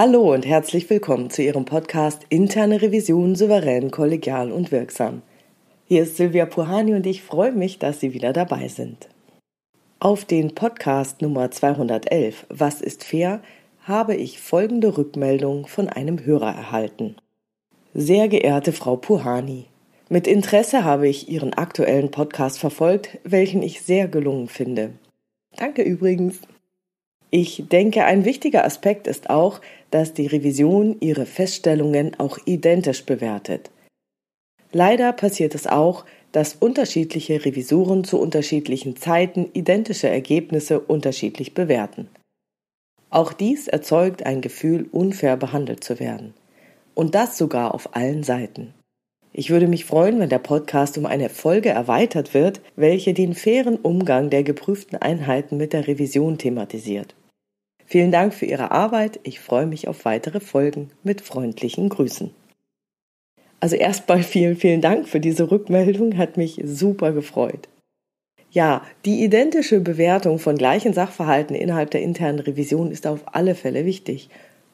Hallo und herzlich willkommen zu Ihrem Podcast Interne Revision souverän, kollegial und wirksam. Hier ist Silvia Puhani und ich freue mich, dass Sie wieder dabei sind. Auf den Podcast Nummer 211 Was ist fair habe ich folgende Rückmeldung von einem Hörer erhalten. Sehr geehrte Frau Puhani, mit Interesse habe ich Ihren aktuellen Podcast verfolgt, welchen ich sehr gelungen finde. Danke übrigens. Ich denke, ein wichtiger Aspekt ist auch, dass die Revision ihre Feststellungen auch identisch bewertet. Leider passiert es auch, dass unterschiedliche Revisoren zu unterschiedlichen Zeiten identische Ergebnisse unterschiedlich bewerten. Auch dies erzeugt ein Gefühl, unfair behandelt zu werden. Und das sogar auf allen Seiten. Ich würde mich freuen, wenn der Podcast um eine Folge erweitert wird, welche den fairen Umgang der geprüften Einheiten mit der Revision thematisiert. Vielen Dank für Ihre Arbeit. Ich freue mich auf weitere Folgen mit freundlichen Grüßen. Also erstmal vielen, vielen Dank für diese Rückmeldung, hat mich super gefreut. Ja, die identische Bewertung von gleichen Sachverhalten innerhalb der internen Revision ist auf alle Fälle wichtig.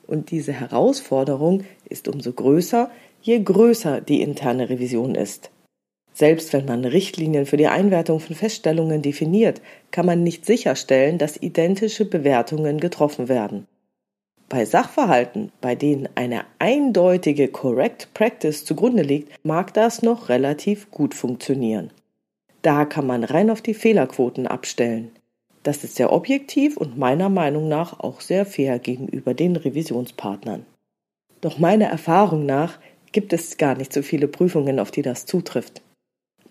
Und diese Herausforderung ist umso größer, je größer die interne Revision ist. Selbst wenn man Richtlinien für die Einwertung von Feststellungen definiert, kann man nicht sicherstellen, dass identische Bewertungen getroffen werden. Bei Sachverhalten, bei denen eine eindeutige Correct Practice zugrunde liegt, mag das noch relativ gut funktionieren. Da kann man rein auf die Fehlerquoten abstellen. Das ist sehr objektiv und meiner Meinung nach auch sehr fair gegenüber den Revisionspartnern. Doch meiner Erfahrung nach gibt es gar nicht so viele Prüfungen, auf die das zutrifft.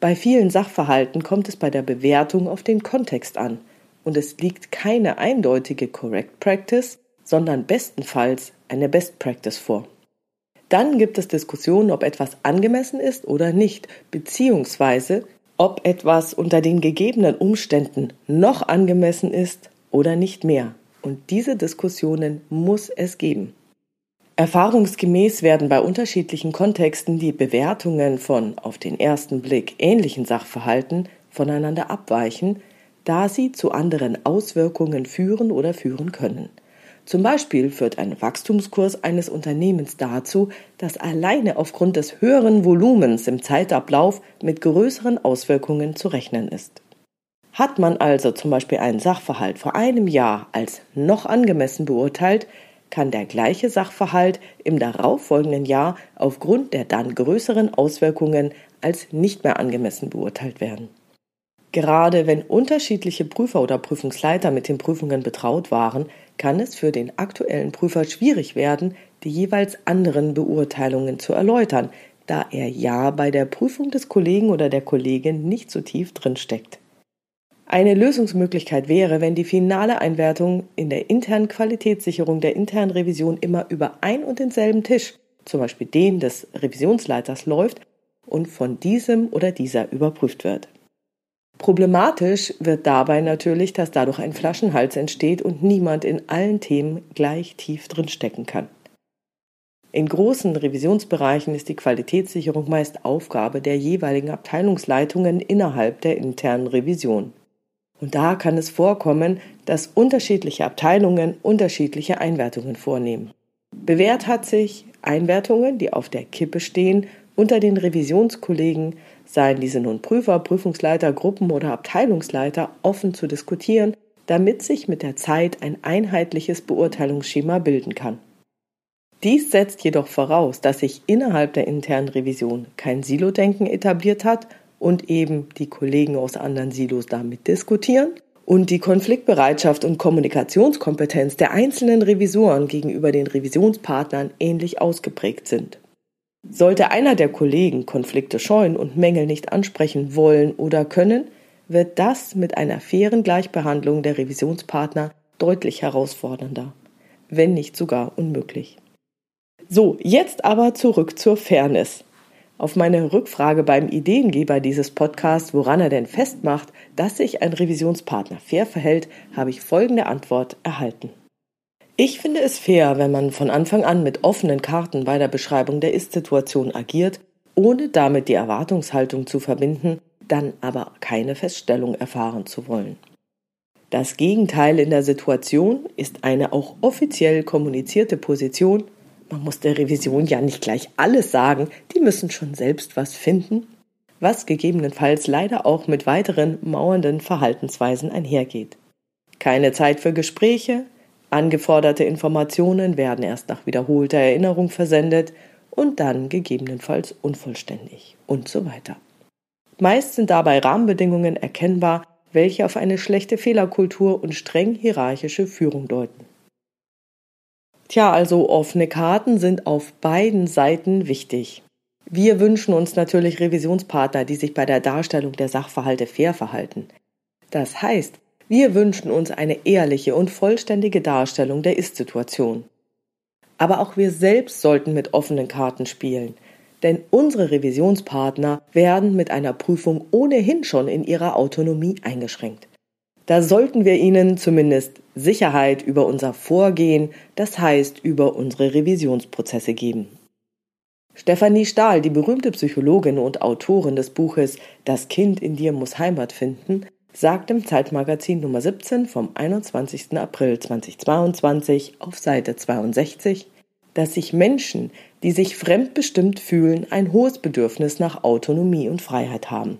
Bei vielen Sachverhalten kommt es bei der Bewertung auf den Kontext an und es liegt keine eindeutige Correct Practice, sondern bestenfalls eine Best Practice vor. Dann gibt es Diskussionen, ob etwas angemessen ist oder nicht, beziehungsweise ob etwas unter den gegebenen Umständen noch angemessen ist oder nicht mehr. Und diese Diskussionen muss es geben. Erfahrungsgemäß werden bei unterschiedlichen Kontexten die Bewertungen von auf den ersten Blick ähnlichen Sachverhalten voneinander abweichen, da sie zu anderen Auswirkungen führen oder führen können. Zum Beispiel führt ein Wachstumskurs eines Unternehmens dazu, dass alleine aufgrund des höheren Volumens im Zeitablauf mit größeren Auswirkungen zu rechnen ist. Hat man also zum Beispiel einen Sachverhalt vor einem Jahr als noch angemessen beurteilt, kann der gleiche Sachverhalt im darauffolgenden Jahr aufgrund der dann größeren Auswirkungen als nicht mehr angemessen beurteilt werden. Gerade wenn unterschiedliche Prüfer oder Prüfungsleiter mit den Prüfungen betraut waren, kann es für den aktuellen Prüfer schwierig werden, die jeweils anderen Beurteilungen zu erläutern, da er ja bei der Prüfung des Kollegen oder der Kollegin nicht so tief drin steckt. Eine Lösungsmöglichkeit wäre, wenn die finale Einwertung in der internen Qualitätssicherung der internen Revision immer über ein und denselben Tisch, zum Beispiel den des Revisionsleiters, läuft und von diesem oder dieser überprüft wird. Problematisch wird dabei natürlich, dass dadurch ein Flaschenhals entsteht und niemand in allen Themen gleich tief drin stecken kann. In großen Revisionsbereichen ist die Qualitätssicherung meist Aufgabe der jeweiligen Abteilungsleitungen innerhalb der internen Revision. Und da kann es vorkommen, dass unterschiedliche Abteilungen unterschiedliche Einwertungen vornehmen. Bewährt hat sich, Einwertungen, die auf der Kippe stehen, unter den Revisionskollegen, seien diese nun Prüfer, Prüfungsleiter, Gruppen oder Abteilungsleiter, offen zu diskutieren, damit sich mit der Zeit ein einheitliches Beurteilungsschema bilden kann. Dies setzt jedoch voraus, dass sich innerhalb der internen Revision kein Silo-Denken etabliert hat und eben die Kollegen aus anderen Silos damit diskutieren und die Konfliktbereitschaft und Kommunikationskompetenz der einzelnen Revisoren gegenüber den Revisionspartnern ähnlich ausgeprägt sind. Sollte einer der Kollegen Konflikte scheuen und Mängel nicht ansprechen wollen oder können, wird das mit einer fairen Gleichbehandlung der Revisionspartner deutlich herausfordernder, wenn nicht sogar unmöglich. So, jetzt aber zurück zur Fairness. Auf meine Rückfrage beim Ideengeber dieses Podcasts, woran er denn festmacht, dass sich ein Revisionspartner fair verhält, habe ich folgende Antwort erhalten. Ich finde es fair, wenn man von Anfang an mit offenen Karten bei der Beschreibung der Ist-Situation agiert, ohne damit die Erwartungshaltung zu verbinden, dann aber keine Feststellung erfahren zu wollen. Das Gegenteil in der Situation ist eine auch offiziell kommunizierte Position. Man muss der Revision ja nicht gleich alles sagen, die müssen schon selbst was finden, was gegebenenfalls leider auch mit weiteren mauernden Verhaltensweisen einhergeht. Keine Zeit für Gespräche, angeforderte Informationen werden erst nach wiederholter Erinnerung versendet und dann gegebenenfalls unvollständig und so weiter. Meist sind dabei Rahmenbedingungen erkennbar, welche auf eine schlechte Fehlerkultur und streng hierarchische Führung deuten. Tja, also offene Karten sind auf beiden Seiten wichtig. Wir wünschen uns natürlich Revisionspartner, die sich bei der Darstellung der Sachverhalte fair verhalten. Das heißt, wir wünschen uns eine ehrliche und vollständige Darstellung der Ist-Situation. Aber auch wir selbst sollten mit offenen Karten spielen, denn unsere Revisionspartner werden mit einer Prüfung ohnehin schon in ihrer Autonomie eingeschränkt. Da sollten wir ihnen zumindest Sicherheit über unser Vorgehen, das heißt über unsere Revisionsprozesse geben. Stefanie Stahl, die berühmte Psychologin und Autorin des Buches Das Kind in dir muss Heimat finden, sagt im Zeitmagazin Nummer 17 vom 21. April 2022 auf Seite 62, dass sich Menschen, die sich fremdbestimmt fühlen, ein hohes Bedürfnis nach Autonomie und Freiheit haben.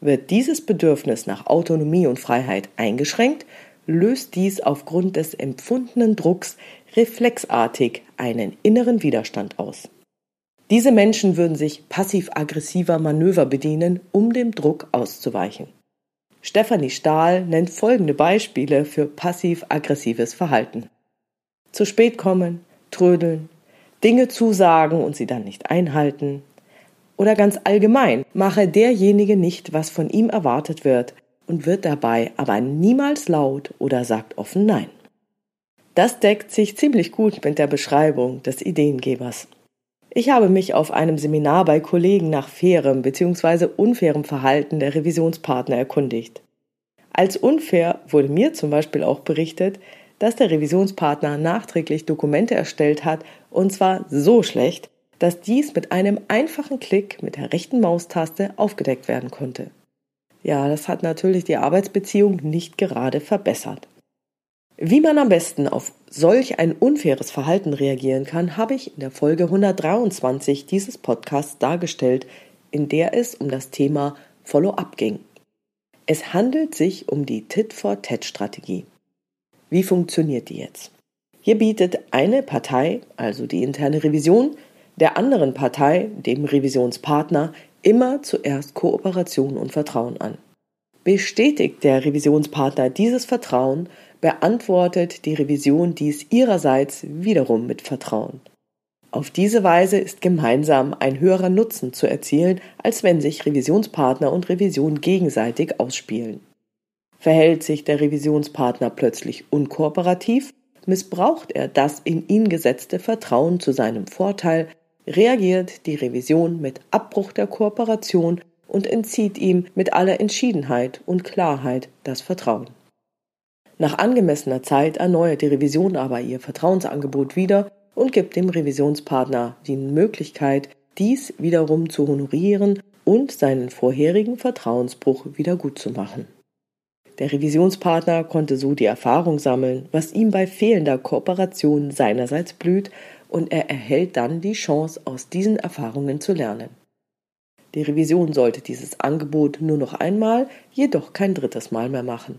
Wird dieses Bedürfnis nach Autonomie und Freiheit eingeschränkt, löst dies aufgrund des empfundenen Drucks reflexartig einen inneren Widerstand aus. Diese Menschen würden sich passiv-aggressiver Manöver bedienen, um dem Druck auszuweichen. Stefanie Stahl nennt folgende Beispiele für passiv-aggressives Verhalten. Zu spät kommen, trödeln, Dinge zusagen und sie dann nicht einhalten. Oder ganz allgemein, mache derjenige nicht, was von ihm erwartet wird und wird dabei aber niemals laut oder sagt offen Nein. Das deckt sich ziemlich gut mit der Beschreibung des Ideengebers. Ich habe mich auf einem Seminar bei Kollegen nach fairem bzw. unfairem Verhalten der Revisionspartner erkundigt. Als unfair wurde mir zum Beispiel auch berichtet, dass der Revisionspartner nachträglich Dokumente erstellt hat, und zwar so schlecht, dass dies mit einem einfachen Klick mit der rechten Maustaste aufgedeckt werden konnte. Ja, das hat natürlich die Arbeitsbeziehung nicht gerade verbessert. Wie man am besten auf solch ein unfaires Verhalten reagieren kann, habe ich in der Folge 123 dieses Podcasts dargestellt, in der es um das Thema Follow-up ging. Es handelt sich um die Tit-for-Tat-Strategie. Wie funktioniert die jetzt? Hier bietet eine Partei, also die interne Revision, der anderen Partei, dem Revisionspartner, immer zuerst Kooperation und Vertrauen an. Bestätigt der Revisionspartner dieses Vertrauen, beantwortet die Revision dies ihrerseits wiederum mit Vertrauen. Auf diese Weise ist gemeinsam ein höherer Nutzen zu erzielen, als wenn sich Revisionspartner und Revision gegenseitig ausspielen. Verhält sich der Revisionspartner plötzlich unkooperativ, missbraucht er das in ihn gesetzte Vertrauen zu seinem Vorteil, reagiert die Revision mit Abbruch der Kooperation und entzieht ihm mit aller Entschiedenheit und Klarheit das Vertrauen. Nach angemessener Zeit erneuert die Revision aber ihr Vertrauensangebot wieder und gibt dem Revisionspartner die Möglichkeit, dies wiederum zu honorieren und seinen vorherigen Vertrauensbruch wiedergutzumachen. Der Revisionspartner konnte so die Erfahrung sammeln, was ihm bei fehlender Kooperation seinerseits blüht, und er erhält dann die Chance, aus diesen Erfahrungen zu lernen. Die Revision sollte dieses Angebot nur noch einmal, jedoch kein drittes Mal mehr machen.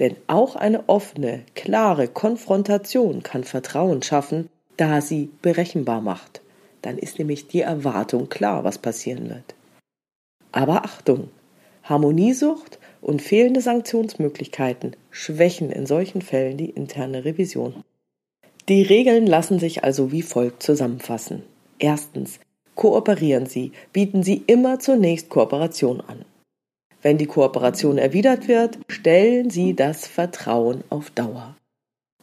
Denn auch eine offene, klare Konfrontation kann Vertrauen schaffen, da sie berechenbar macht. Dann ist nämlich die Erwartung klar, was passieren wird. Aber Achtung! Harmoniesucht und fehlende Sanktionsmöglichkeiten schwächen in solchen Fällen die interne Revision. Die Regeln lassen sich also wie folgt zusammenfassen. Erstens. Kooperieren Sie, bieten Sie immer zunächst Kooperation an. Wenn die Kooperation erwidert wird, stellen Sie das Vertrauen auf Dauer.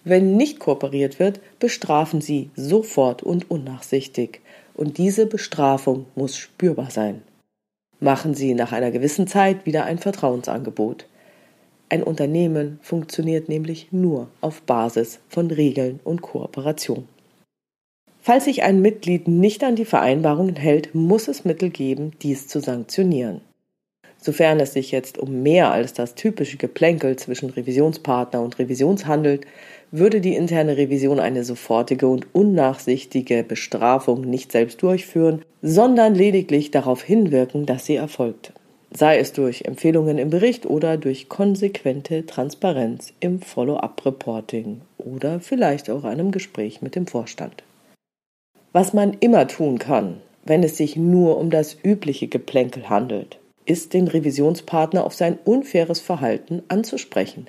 Wenn nicht kooperiert wird, bestrafen Sie sofort und unnachsichtig, und diese Bestrafung muss spürbar sein machen Sie nach einer gewissen Zeit wieder ein Vertrauensangebot. Ein Unternehmen funktioniert nämlich nur auf Basis von Regeln und Kooperation. Falls sich ein Mitglied nicht an die Vereinbarungen hält, muss es Mittel geben, dies zu sanktionieren. Sofern es sich jetzt um mehr als das typische Geplänkel zwischen Revisionspartner und Revisions handelt, würde die interne Revision eine sofortige und unnachsichtige Bestrafung nicht selbst durchführen, sondern lediglich darauf hinwirken, dass sie erfolgt. Sei es durch Empfehlungen im Bericht oder durch konsequente Transparenz im Follow-up-Reporting oder vielleicht auch einem Gespräch mit dem Vorstand. Was man immer tun kann, wenn es sich nur um das übliche Geplänkel handelt, ist, den Revisionspartner auf sein unfaires Verhalten anzusprechen.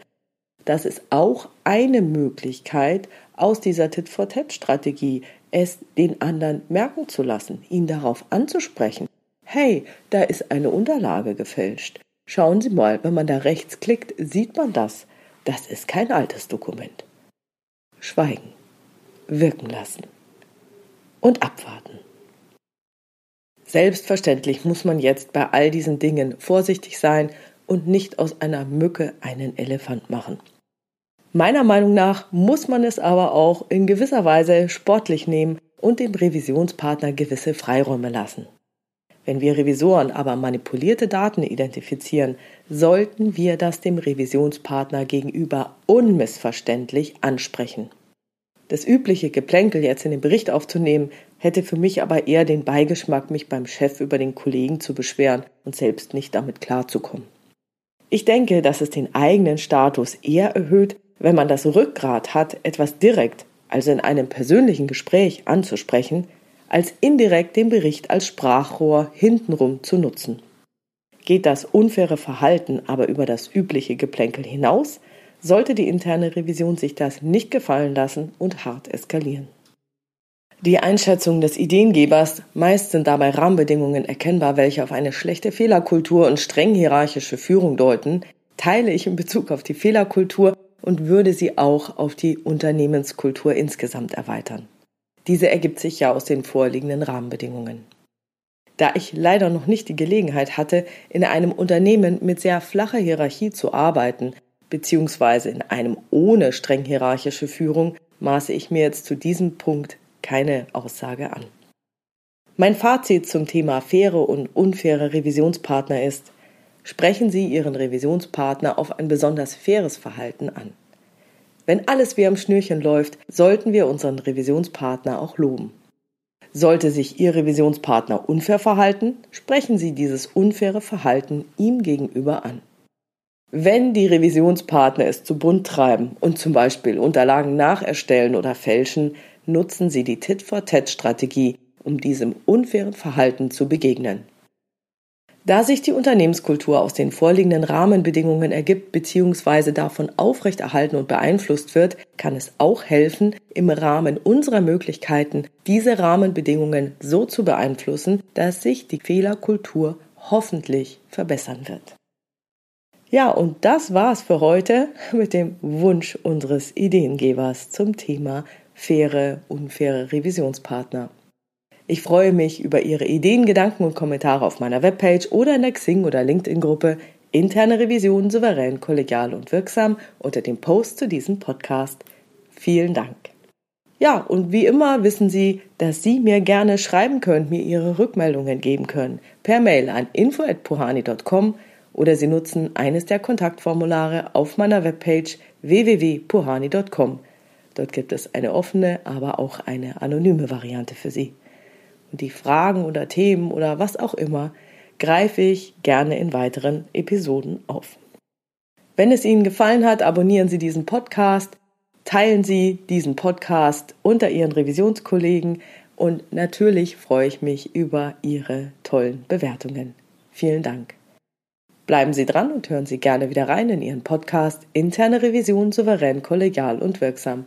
Das ist auch eine Möglichkeit aus dieser Tit-for-Tat-Strategie, es den anderen merken zu lassen, ihn darauf anzusprechen. Hey, da ist eine Unterlage gefälscht. Schauen Sie mal, wenn man da rechts klickt, sieht man das. Das ist kein altes Dokument. Schweigen, wirken lassen und abwarten. Selbstverständlich muss man jetzt bei all diesen Dingen vorsichtig sein und nicht aus einer Mücke einen Elefant machen. Meiner Meinung nach muss man es aber auch in gewisser Weise sportlich nehmen und dem Revisionspartner gewisse Freiräume lassen. Wenn wir Revisoren aber manipulierte Daten identifizieren, sollten wir das dem Revisionspartner gegenüber unmissverständlich ansprechen. Das übliche Geplänkel jetzt in den Bericht aufzunehmen, hätte für mich aber eher den Beigeschmack, mich beim Chef über den Kollegen zu beschweren und selbst nicht damit klarzukommen. Ich denke, dass es den eigenen Status eher erhöht, wenn man das Rückgrat hat, etwas direkt, also in einem persönlichen Gespräch anzusprechen, als indirekt den Bericht als Sprachrohr hintenrum zu nutzen. Geht das unfaire Verhalten aber über das übliche Geplänkel hinaus, sollte die interne Revision sich das nicht gefallen lassen und hart eskalieren. Die Einschätzung des Ideengebers, meist sind dabei Rahmenbedingungen erkennbar, welche auf eine schlechte Fehlerkultur und streng hierarchische Führung deuten, teile ich in Bezug auf die Fehlerkultur und würde sie auch auf die Unternehmenskultur insgesamt erweitern. Diese ergibt sich ja aus den vorliegenden Rahmenbedingungen. Da ich leider noch nicht die Gelegenheit hatte, in einem Unternehmen mit sehr flacher Hierarchie zu arbeiten, beziehungsweise in einem ohne streng hierarchische Führung, maße ich mir jetzt zu diesem Punkt keine Aussage an. Mein Fazit zum Thema faire und unfaire Revisionspartner ist, sprechen Sie Ihren Revisionspartner auf ein besonders faires Verhalten an. Wenn alles wie am Schnürchen läuft, sollten wir unseren Revisionspartner auch loben. Sollte sich Ihr Revisionspartner unfair verhalten, sprechen Sie dieses unfaire Verhalten ihm gegenüber an. Wenn die Revisionspartner es zu bunt treiben und zum Beispiel Unterlagen nacherstellen oder fälschen, nutzen sie die Tit-for-Tat-Strategie, um diesem unfairen Verhalten zu begegnen. Da sich die Unternehmenskultur aus den vorliegenden Rahmenbedingungen ergibt bzw. davon aufrechterhalten und beeinflusst wird, kann es auch helfen, im Rahmen unserer Möglichkeiten diese Rahmenbedingungen so zu beeinflussen, dass sich die Fehlerkultur hoffentlich verbessern wird. Ja, und das war's für heute mit dem Wunsch unseres Ideengebers zum Thema faire, unfaire Revisionspartner. Ich freue mich über Ihre Ideen, Gedanken und Kommentare auf meiner Webpage oder in der Xing- oder LinkedIn-Gruppe Interne Revision souverän, kollegial und wirksam unter dem Post zu diesem Podcast. Vielen Dank. Ja, und wie immer wissen Sie, dass Sie mir gerne schreiben können, mir Ihre Rückmeldungen geben können. Per Mail an info.puhani.com oder Sie nutzen eines der Kontaktformulare auf meiner Webpage www.puhani.com. Dort gibt es eine offene, aber auch eine anonyme Variante für Sie. Die Fragen oder Themen oder was auch immer greife ich gerne in weiteren Episoden auf. Wenn es Ihnen gefallen hat, abonnieren Sie diesen Podcast, teilen Sie diesen Podcast unter Ihren Revisionskollegen und natürlich freue ich mich über Ihre tollen Bewertungen. Vielen Dank. Bleiben Sie dran und hören Sie gerne wieder rein in Ihren Podcast Interne Revision souverän, kollegial und wirksam.